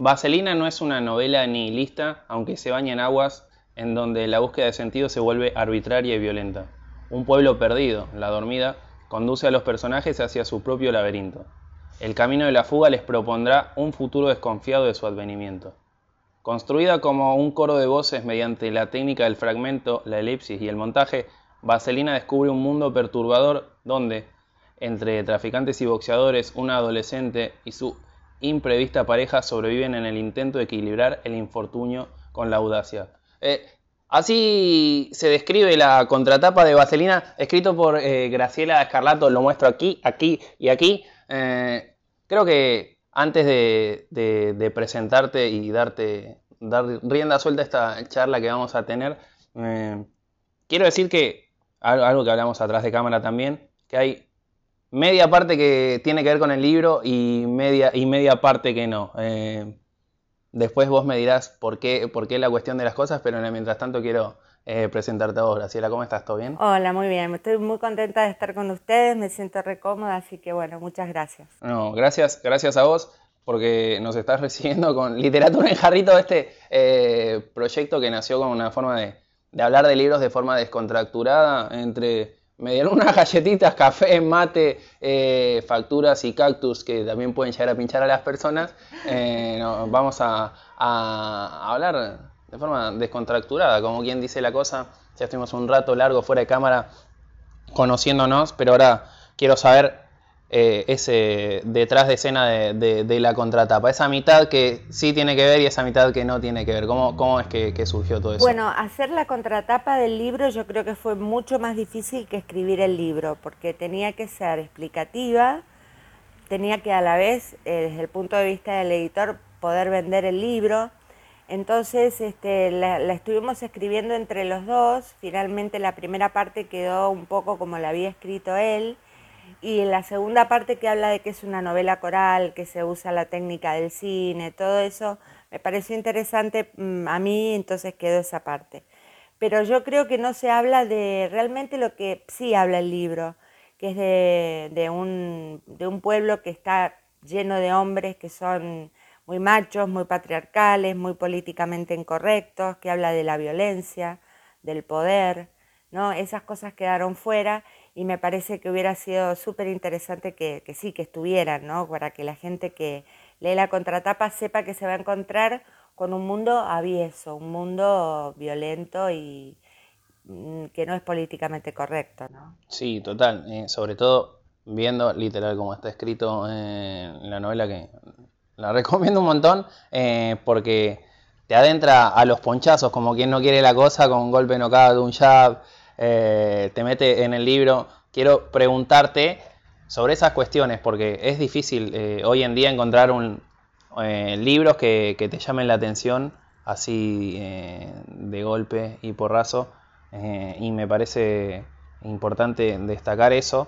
Vaselina no es una novela nihilista, aunque se baña en aguas en donde la búsqueda de sentido se vuelve arbitraria y violenta. Un pueblo perdido, la dormida, conduce a los personajes hacia su propio laberinto. El camino de la fuga les propondrá un futuro desconfiado de su advenimiento. Construida como un coro de voces mediante la técnica del fragmento, la elipsis y el montaje, Vaselina descubre un mundo perturbador donde, entre traficantes y boxeadores, una adolescente y su imprevista pareja sobreviven en el intento de equilibrar el infortunio con la audacia. Eh, así se describe la contratapa de Vaselina, escrito por eh, Graciela Escarlato, lo muestro aquí, aquí y aquí. Eh, creo que antes de, presentarte y darte dar rienda suelta a esta charla que vamos a tener, quiero decir que algo que hablamos atrás de cámara también, que hay media parte que tiene que ver con el libro y media, y media parte que no. Eh, después vos me dirás por qué, por qué la cuestión de las cosas, pero mientras tanto quiero eh, presentarte a vos, Graciela. ¿Cómo estás? ¿Todo bien? Hola, muy bien. Estoy muy contenta de estar con ustedes, me siento re cómoda, así que bueno, muchas gracias. No, gracias, gracias a vos porque nos estás recibiendo con literatura en jarrito este eh, proyecto que nació con una forma de, de hablar de libros de forma descontracturada entre me dieron unas galletitas, café, mate, eh, facturas y cactus que también pueden llegar a pinchar a las personas. Eh, vamos a, hablar de forma descontracturada, como quien dice la cosa. Ya estuvimos un rato largo fuera de cámara conociéndonos, pero ahora quiero saber eh, ese detrás de escena de, la contratapa, esa mitad que sí tiene que ver y esa mitad que no tiene que ver. ¿Cómo, cómo es que, surgió todo eso? Bueno, hacer la contratapa del libro yo creo que fue mucho más difícil que escribir el libro, porque tenía que ser explicativa, tenía que a la vez, eh, desde el punto de vista del editor, poder vender el libro. Entonces este, la, la estuvimos escribiendo entre los dos, finalmente la primera parte quedó un poco como la había escrito él, y la segunda parte que habla de que es una novela coral, que se usa la técnica del cine, todo eso, me pareció interesante mm, a mí, entonces quedó esa parte. Pero yo creo que no se habla de realmente lo que sí habla el libro, que es de, un, de un pueblo que está lleno de hombres que son muy machos, muy patriarcales, muy políticamente incorrectos, que habla de la violencia, del poder, ¿no? Esas cosas quedaron fuera y me parece que hubiera sido súper interesante que, sí, que estuvieran, ¿no? Para que la gente que lee la contratapa sepa que se va a encontrar con un mundo avieso, un mundo violento y mm, que no es políticamente correcto, ¿no? Sí, total. Eh, sobre todo viendo literal como está escrito en la novela que la recomiendo un montón eh, porque te adentra a los ponchazos como quien no quiere la cosa con un golpe nocado, un jab, eh, te mete en el libro. Quiero preguntarte sobre esas cuestiones, porque es difícil eh, hoy en día encontrar un, eh, libros que, te llamen la atención así de golpe y porrazo. y me parece importante destacar eso,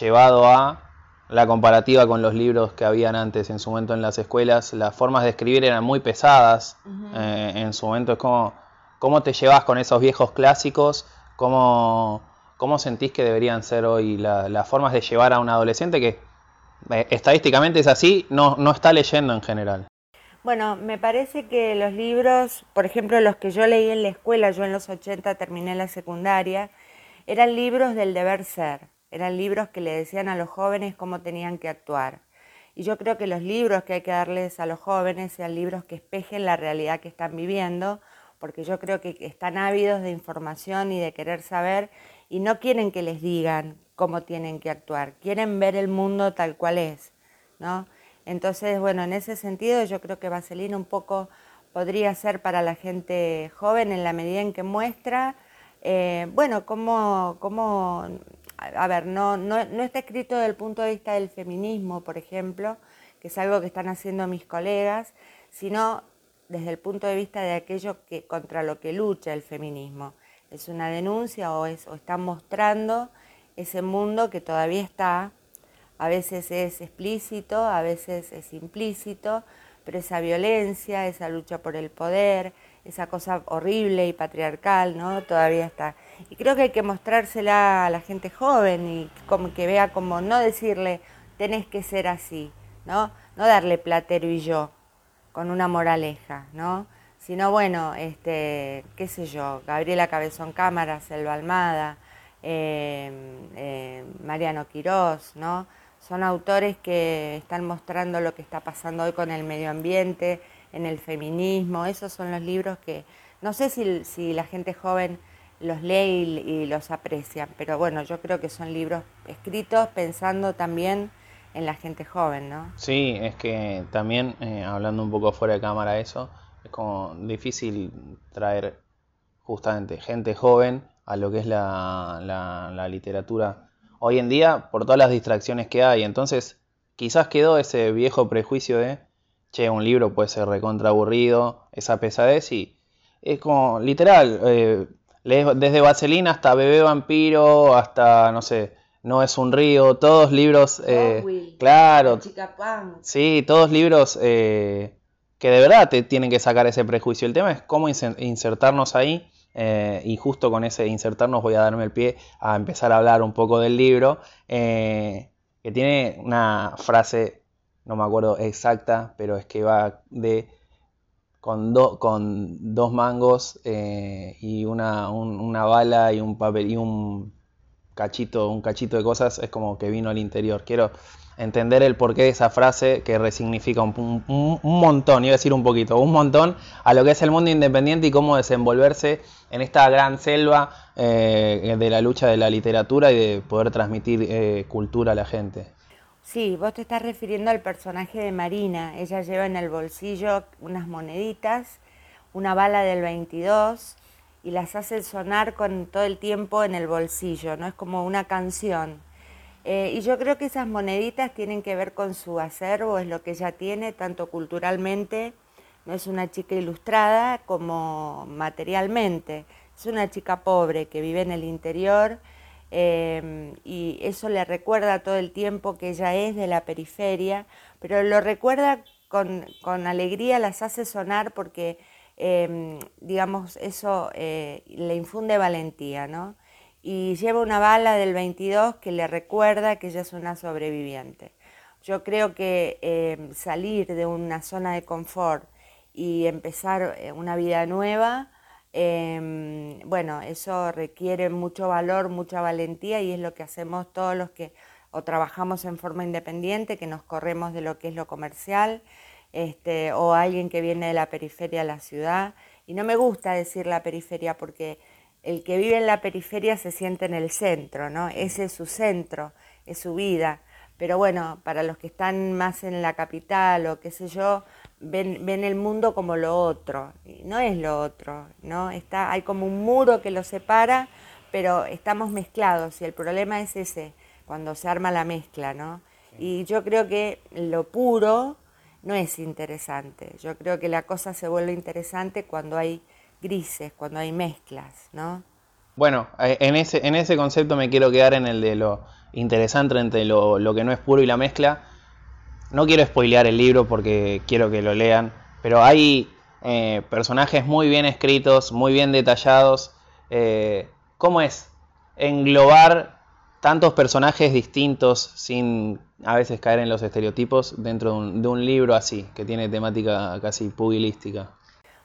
llevado a la comparativa con los libros que habían antes en su momento en las escuelas, las formas de escribir eran muy pesadas, en su momento es como, ¿cómo te llevas con esos viejos clásicos? ¿Cómo, cómo sentís que deberían ser hoy las formas de llevar a un adolescente que eh, estadísticamente es así, no, no está leyendo en general? Bueno, me parece que los libros, por ejemplo, los que yo leí en la escuela, yo en los 80 terminé la secundaria, eran libros del deber ser, eran libros que le decían a los jóvenes cómo tenían que actuar. Y yo creo que los libros que hay que darles a los jóvenes sean libros que espejen la realidad que están viviendo, porque yo creo que están ávidos de información y de querer saber y no quieren que les digan cómo tienen que actuar, quieren ver el mundo tal cual es, ¿no? Entonces, bueno, en ese sentido yo creo que Vaselina un poco podría ser para la gente joven en la medida en que muestra, eh, bueno, cómo, cómo, a ver, no, no, no está escrito desde el punto de vista del feminismo, por ejemplo, que es algo que están haciendo mis colegas, sino desde el punto de vista de aquello que, contra lo que lucha el feminismo. Es una denuncia o, es, o está mostrando ese mundo que todavía está, a veces es explícito, a veces es implícito, pero esa violencia, esa lucha por el poder, esa cosa horrible y patriarcal, ¿no? Todavía está. Y creo que hay que mostrársela a la gente joven y como que vea como no decirle tenés que ser así, ¿no? No darle platero y yo, con una moraleja, ¿no? Sino, bueno, este, qué sé yo, Gabriela Cabezón Cámara, Selva Almada, eh, eh, Mariano Quirós, ¿no? Son autores que están mostrando lo que está pasando hoy con el medio ambiente, en el feminismo. Esos son los libros que no sé si, la gente joven los lee y, los aprecia, pero bueno, yo creo que son libros escritos pensando también en la gente joven, ¿no? Sí, es que también, eh, hablando un poco fuera de cámara eso, es como difícil traer justamente gente joven a lo que es la, la literatura hoy en día por todas las distracciones que hay. Entonces, quizás quedó ese viejo prejuicio de, che, un libro puede ser recontra aburrido, esa pesadez y es como, literal, eh, desde Vaselina hasta Bebé Vampiro, hasta, no sé, No es un río, todos libros, eh, claro, sí, todos libros eh, que de verdad te tienen que sacar ese prejuicio. El tema es cómo insertarnos ahí. y justo con ese insertarnos voy a darme el pie a empezar a hablar un poco del libro, que tiene una frase, no me acuerdo exacta, pero es que va de con, con dos mangos eh, y una, una, bala y un papel y un cachito, un cachito de cosas, es como que vino al interior. Quiero entender el porqué de esa frase que resignifica un, montón, iba a decir un poquito, un montón a lo que es el mundo independiente y cómo desenvolverse en esta gran selva eh, de la lucha de la literatura y de poder transmitir eh, cultura a la gente. Sí, vos te estás refiriendo al personaje de Marina. Ella lleva en el bolsillo unas moneditas, una bala del 22 y las hace sonar con todo el tiempo en el bolsillo, ¿no? Es como una canción. Eh, y yo creo que esas moneditas tienen que ver con su acervo, es lo que ella tiene, tanto culturalmente, no es una chica ilustrada como materialmente. Es una chica pobre que vive en el interior Em, y eso le recuerda todo el tiempo que ella es de la periferia, pero lo recuerda con, alegría, las hace sonar porque, em, digamos, eso eh, le infunde valentía, ¿no? Y lleva una bala del 22 que le recuerda que ella es una sobreviviente. Yo creo que em, salir de una zona de confort y empezar eh, una vida nueva, Em, bueno, eso requiere mucho valor, mucha valentía y es lo que hacemos todos los que o trabajamos en forma independiente, que nos corremos de lo que es lo comercial, este, o alguien que viene de la periferia a la ciudad. Y no me gusta decir la periferia porque el que vive en la periferia se siente en el centro, ¿no? Ese es su centro, es su vida. Pero bueno, para los que están más en la capital o qué sé yo, ven, ven el mundo como lo otro. Y no es lo otro, ¿no? Está, hay como un muro que lo separa, pero estamos mezclados y el problema es ese, cuando se arma la mezcla, ¿no? Y yo creo que lo puro no es interesante. Yo creo que la cosa se vuelve interesante cuando hay grises, cuando hay mezclas, ¿no? Bueno, eh, en ese, en ese concepto me quiero quedar en el de lo interesante entre lo, lo que no es puro y la mezcla no quiero spoilear el libro porque quiero que lo lean, pero hay eh, personajes muy bien escritos, muy bien detallados. Eh, ¿Cómo es englobar tantos personajes distintos sin a veces caer en los estereotipos dentro de un, libro así, que tiene temática casi pugilística?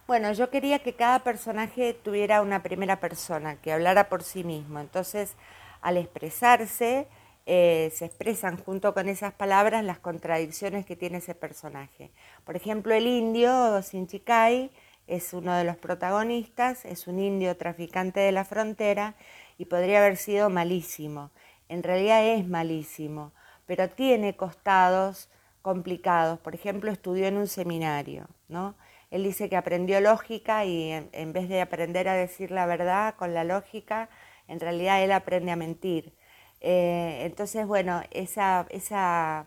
Bueno, yo quería que cada personaje tuviera una primera persona, que hablara por sí mismo. Entonces, al expresarse, eh, se expresan junto con esas palabras las contradicciones que tiene ese personaje. Por ejemplo, el indio Sinchikai es uno de los protagonistas, es un indio traficante de la frontera y podría haber sido malísimo. En realidad es malísimo, pero tiene costados complicados. Por ejemplo, estudió en un seminario, ¿no? Él dice que aprendió lógica y en vez de aprender a decir la verdad con la lógica, en realidad él aprende a mentir. Eh, entonces, bueno, esa, esa,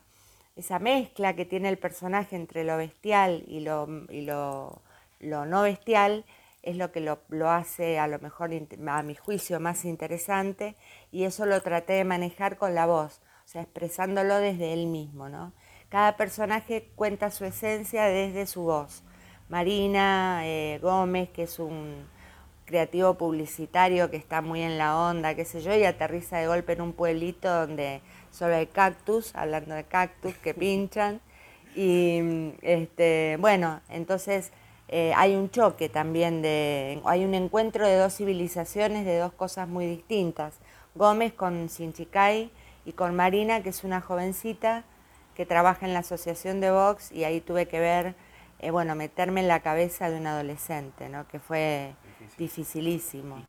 esa, mezcla que tiene el personaje entre lo bestial y lo, y lo, lo no bestial es lo que lo, lo, hace a lo mejor, a mi juicio, más interesante y eso lo traté de manejar con la voz, o sea, expresándolo desde él mismo, ¿no? Cada personaje cuenta su esencia desde su voz. Marina eh, Gómez, que es un, creativo publicitario que está muy en la onda, qué sé yo, y aterriza de golpe en un pueblito donde solo hay cactus, hablando de cactus que pinchan, Y este, bueno, entonces eh, hay un choque también, de, hay un encuentro de dos civilizaciones, de dos cosas muy distintas. Gómez con Sinchicay y con Marina, que es una jovencita que trabaja en la asociación de Vox y ahí tuve que ver, eh, bueno, meterme en la cabeza de un adolescente, ¿no? que fue dificilísimo.